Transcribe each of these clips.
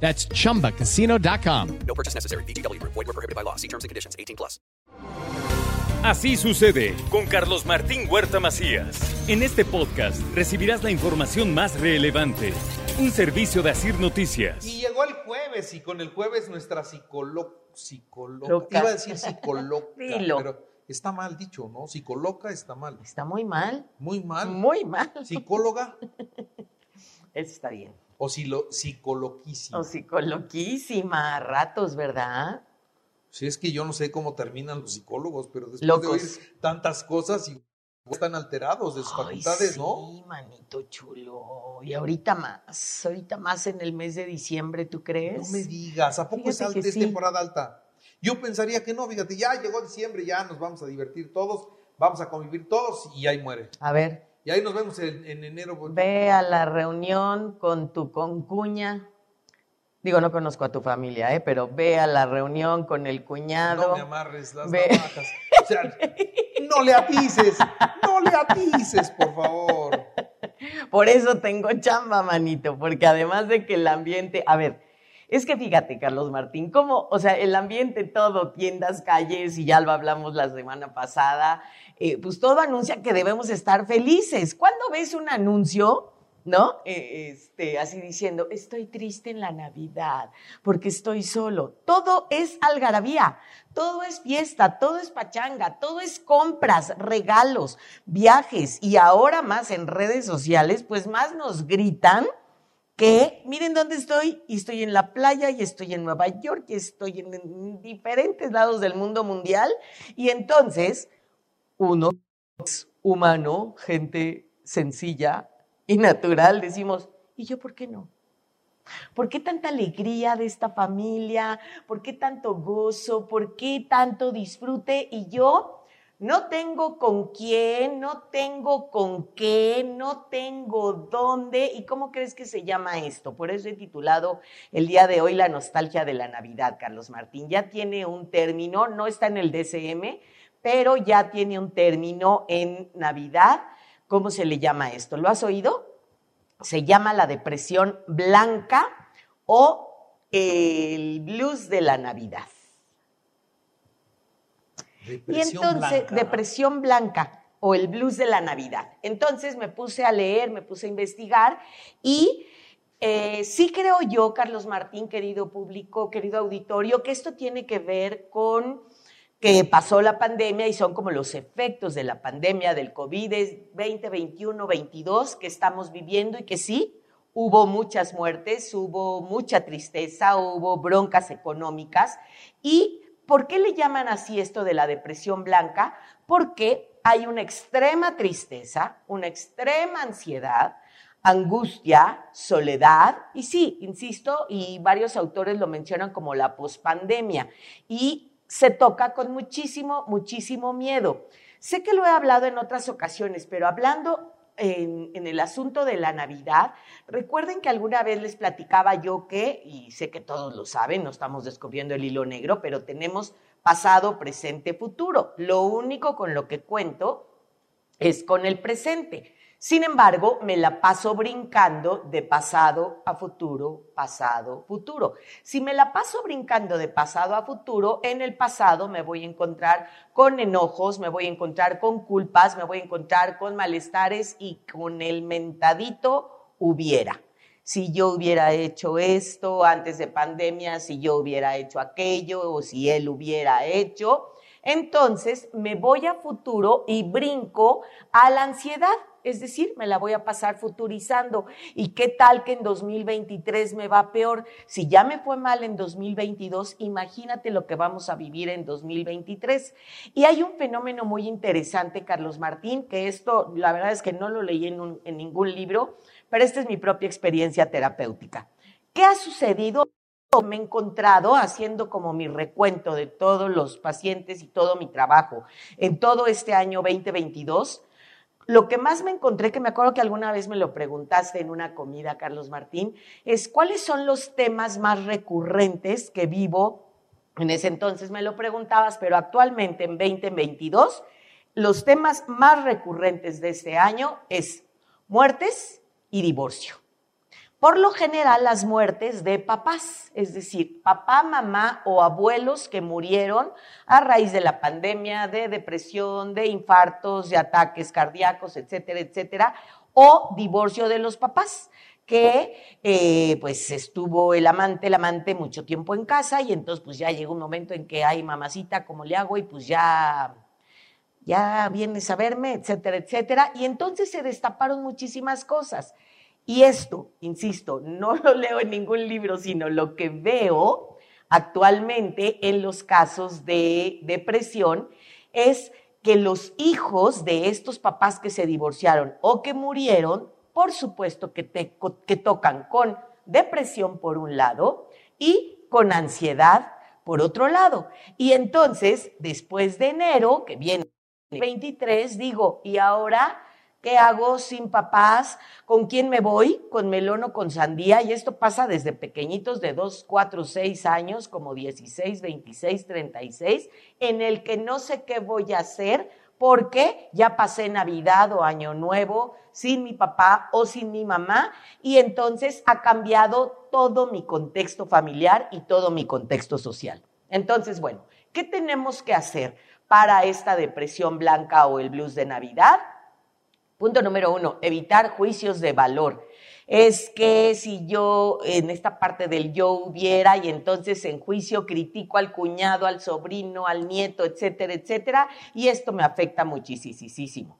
That's chumbacasino.com. No purchase necessary. BGW. Void were prohibited by law. See terms and conditions. 18 plus. Así sucede con Carlos Martín Huerta Macías. En este podcast recibirás la información más relevante. Un servicio de Asir Noticias. Y llegó el jueves y con el jueves nuestra psicóloga, psicóloga, iba a decir psicóloga, Dilo. pero está mal dicho, ¿no? Psicóloga está mal. Está muy mal. Muy mal. Muy mal. Psicóloga Eso está bien. O silo- psicoloquísima. O psicoloquísima, a ratos, ¿verdad? Si es que yo no sé cómo terminan los psicólogos, pero después Locos. de oír tantas cosas y están alterados de sus Ay, facultades, ¿no? Sí, manito chulo. Y ahorita más, ahorita más en el mes de diciembre, ¿tú crees? No me digas, ¿a poco es, alta, sí. temporada alta? Yo pensaría que no, fíjate, ya llegó diciembre, ya nos vamos a divertir todos, vamos a convivir todos y ahí muere. A ver, Y ahí nos vemos en, en enero. ve a la reunión con tu concuña. Digo, no conozco a tu familia, ¿eh? pero ve a la reunión con el cuñado. No me amarres las Ve- navajas. O sea, no le atices, no le atices, por favor. Por eso tengo chamba, manito, porque además de que el ambiente, a ver, es que fíjate, Carlos Martín, como, o sea, el ambiente todo, tiendas, calles, y ya lo hablamos la semana pasada, eh, pues todo anuncia que debemos estar felices. ¿Cuándo ves un anuncio, no? Eh, este, así diciendo, estoy triste en la Navidad porque estoy solo. Todo es algarabía, todo es fiesta, todo es pachanga, todo es compras, regalos, viajes y ahora más en redes sociales, pues más nos gritan que miren dónde estoy y estoy en la playa y estoy en Nueva York y estoy en, en diferentes lados del mundo mundial y entonces uno es humano, gente sencilla y natural, decimos, ¿y yo por qué no? ¿Por qué tanta alegría de esta familia? ¿Por qué tanto gozo? ¿Por qué tanto disfrute? Y yo no tengo con quién, no tengo con qué, no tengo dónde. ¿Y cómo crees que se llama esto? Por eso he titulado el día de hoy La nostalgia de la Navidad, Carlos Martín. Ya tiene un término, no está en el DCM, pero ya tiene un término en Navidad. ¿Cómo se le llama esto? ¿Lo has oído? se llama la depresión blanca o el blues de la Navidad. Y Depresión entonces, blanca. depresión blanca o el blues de la Navidad. Entonces me puse a leer, me puse a investigar y eh, sí creo yo, Carlos Martín, querido público, querido auditorio, que esto tiene que ver con que pasó la pandemia y son como los efectos de la pandemia del COVID 2021, 22 que estamos viviendo y que sí, hubo muchas muertes, hubo mucha tristeza, hubo broncas económicas. ¿Y por qué le llaman así esto de la depresión blanca? Porque hay una extrema tristeza, una extrema ansiedad, angustia, soledad, y sí, insisto, y varios autores lo mencionan como la pospandemia, y se toca con muchísimo, muchísimo miedo. Sé que lo he hablado en otras ocasiones, pero hablando en, el asunto de la Navidad, recuerden que alguna vez les platicaba yo que, y sé que todos lo saben, no estamos descubriendo el hilo negro, pero tenemos pasado, presente, futuro. Lo único con lo que cuento es con el presente. Sin embargo, me la paso brincando de pasado a futuro, pasado, futuro. Si me la paso brincando de pasado a futuro, en el pasado me voy a encontrar con enojos, me voy a encontrar con culpas, me voy a encontrar con malestares y con el mentadito hubiera. Si yo hubiera hecho esto antes de pandemia, si yo hubiera hecho aquello o si él hubiera hecho, entonces me voy a futuro y brinco a la ansiedad. Es decir, me la voy a pasar futurizando. ¿Y qué tal que en 2023 me va peor? Si ya me fue mal en 2022, imagínate lo que vamos a vivir en 2023. Y hay un fenómeno muy interesante, Carlos Martín, que esto, la verdad es que no lo leí en, en ningún libro, pero esta es mi propia experiencia terapéutica. ¿Qué ha sucedido me he encontrado haciendo como mi recuento de todos los pacientes y todo mi trabajo en todo este año 2022. Lo que más me encontré, que me acuerdo que alguna vez me lo preguntaste en una comida, Carlos Martín, es cuáles son los temas más recurrentes que vivo. En ese entonces me lo preguntabas, pero actualmente en 2022, los temas más recurrentes de este año es muertes y divorcio. Por lo general, las muertes de papás, es decir, papá, mamá o abuelos que murieron a raíz de la pandemia, de depresión, de infartos, de ataques cardíacos, etcétera, etcétera, o divorcio de los papás que eh, pues estuvo el amante, el amante mucho tiempo en casa y entonces pues ya llegó un momento en que, hay mamacita, ¿cómo le hago? Y pues ya, ya vienes a verme, etcétera, etcétera. Y entonces se destaparon muchísimas cosas. Y esto, insisto, no lo leo en ningún libro, sino lo que veo actualmente en los casos de depresión es que los hijos de estos papás que se divorciaron o que murieron, por supuesto que, te, que tocan con depresión por un lado y con ansiedad por otro lado. Y entonces, después de enero, que viene el 23, digo, ¿y ahora ¿Qué hago sin papás? ¿Con quién me voy? ¿Con melón o con sandía? Y esto pasa desde pequeñitos de 2, 4, 6 años, como 16, 26, 36, en el que no sé qué voy a hacer porque ya pasé Navidad o Año Nuevo sin mi papá o sin mi mamá y entonces ha cambiado todo mi contexto familiar y todo mi contexto social. Entonces, bueno, ¿qué tenemos que hacer para esta depresión blanca o el blues de Navidad? Punto número uno, evitar juicios de valor. Es que si yo en esta parte del yo hubiera y entonces en juicio critico al cuñado, al sobrino, al nieto, etcétera, etcétera, y esto me afecta muchísimo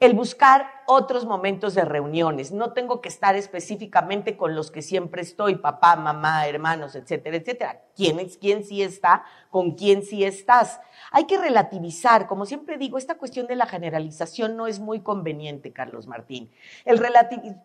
el buscar otros momentos de reuniones. No tengo que estar específicamente con los que siempre estoy, papá, mamá, hermanos, etcétera, etcétera. ¿Quién es quién sí está? ¿Con quién sí estás? Hay que relativizar, como siempre digo, esta cuestión de la generalización no es muy conveniente, Carlos Martín. El,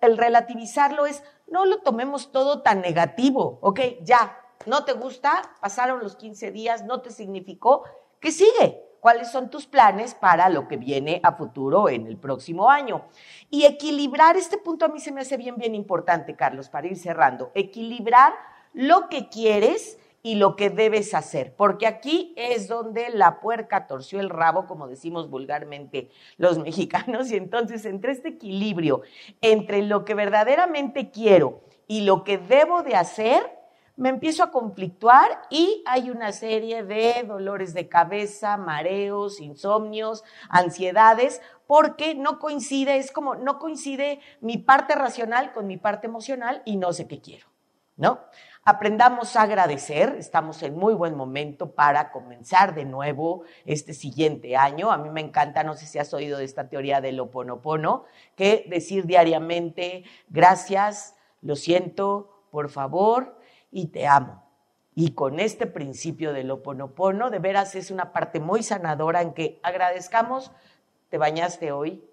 el relativizarlo es, no lo tomemos todo tan negativo, ¿ok? Ya, no te gusta, pasaron los 15 días, no te significó, ¿qué sigue? Cuáles son tus planes para lo que viene a futuro en el próximo año. Y equilibrar, este punto a mí se me hace bien, bien importante, Carlos, para ir cerrando, equilibrar lo que quieres y lo que debes hacer, porque aquí es donde la puerca torció el rabo, como decimos vulgarmente los mexicanos, y entonces entre este equilibrio entre lo que verdaderamente quiero y lo que debo de hacer, me empiezo a conflictuar y hay una serie de dolores de cabeza, mareos, insomnios, ansiedades, porque no coincide, es como no coincide mi parte racional con mi parte emocional y no sé qué quiero, ¿no? Aprendamos a agradecer, estamos en muy buen momento para comenzar de nuevo este siguiente año. A mí me encanta, no sé si has oído de esta teoría del oponopono, que decir diariamente gracias, lo siento, por favor, y te amo. Y con este principio del oponopono, de veras es una parte muy sanadora en que agradezcamos, te bañaste hoy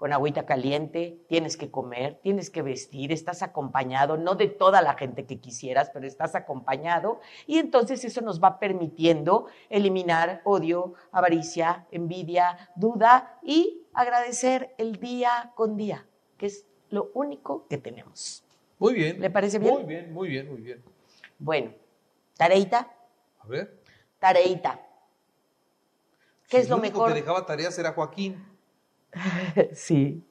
con agüita caliente, tienes que comer, tienes que vestir, estás acompañado, no de toda la gente que quisieras, pero estás acompañado. Y entonces eso nos va permitiendo eliminar odio, avaricia, envidia, duda y agradecer el día con día, que es lo único que tenemos. Muy bien. ¿Le parece bien? Muy bien, muy bien, muy bien. Bueno, tareita. A ver. Tareita. ¿Qué es lo el único mejor? que dejaba tareas era Joaquín, sí,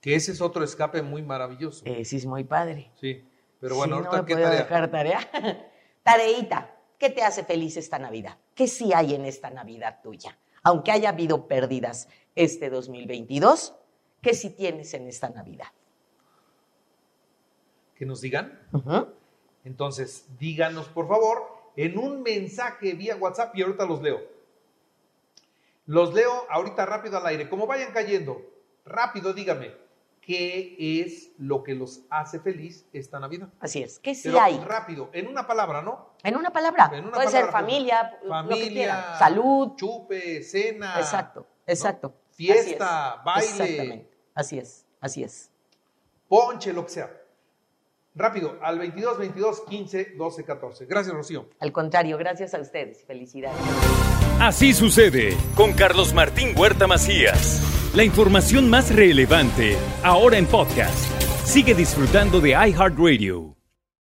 que ese es otro escape muy maravilloso. ese es muy padre. Sí. Pero bueno, Sí, no ahorita me qué puedo tarea. dejar tarea. Tareita. ¿Qué te hace feliz esta Navidad? ¿Qué sí hay en esta Navidad tuya? Aunque haya habido pérdidas este 2022, ¿qué sí tienes en esta Navidad? Que nos digan. Entonces, díganos, por favor, en un mensaje vía WhatsApp y ahorita los leo. Los leo ahorita rápido al aire. Como vayan cayendo, rápido dígame, ¿qué es lo que los hace feliz esta Navidad? Así es. ¿Qué sí Pero hay? rápido, en una palabra, ¿no? En una palabra. En una Puede ser familia, pues, lo que familia. Salud. chupe, cena. Exacto, exacto. Fiesta, Así baile. Exactamente. Así es, así es. Ponche, lo que sea. Rápido, al 22 22 15 12 14. Gracias, Rocío. Al contrario, gracias a ustedes. Felicidades. Así sucede con Carlos Martín Huerta Macías. La información más relevante ahora en podcast. Sigue disfrutando de iHeartRadio.